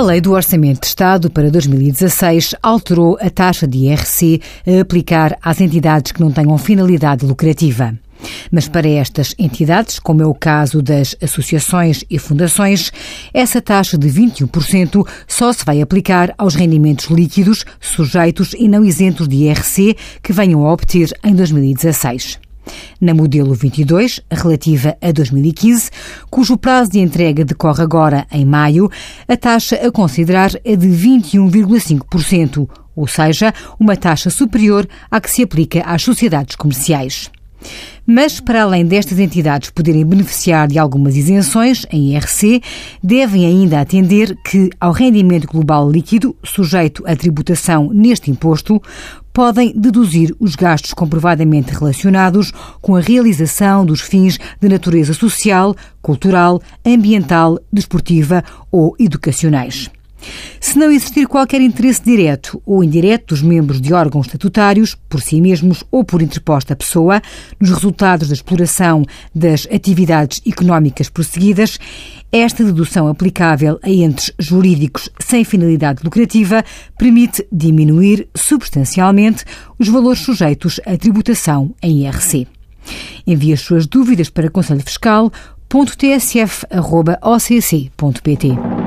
A Lei do Orçamento de Estado para 2016 alterou a taxa de IRC a aplicar às entidades que não tenham finalidade lucrativa. Mas para estas entidades, como é o caso das associações e fundações, essa taxa de 21% só se vai aplicar aos rendimentos líquidos, sujeitos e não isentos de IRC que venham a obter em 2016 na modelo 22, relativa a 2015, cujo prazo de entrega decorre agora em maio, a taxa a considerar é de 21,5%, ou seja, uma taxa superior à que se aplica às sociedades comerciais. Mas, para além destas entidades poderem beneficiar de algumas isenções em IRC, devem ainda atender que, ao rendimento global líquido sujeito à tributação neste imposto, podem deduzir os gastos comprovadamente relacionados com a realização dos fins de natureza social, cultural, ambiental, desportiva ou educacionais. Se não existir qualquer interesse direto ou indireto dos membros de órgãos estatutários, por si mesmos ou por interposta pessoa, nos resultados da exploração das atividades económicas prosseguidas, esta dedução aplicável a entes jurídicos sem finalidade lucrativa permite diminuir substancialmente os valores sujeitos à tributação em IRC. Envie as suas dúvidas para conselhofiscal.tsf.occ.pt.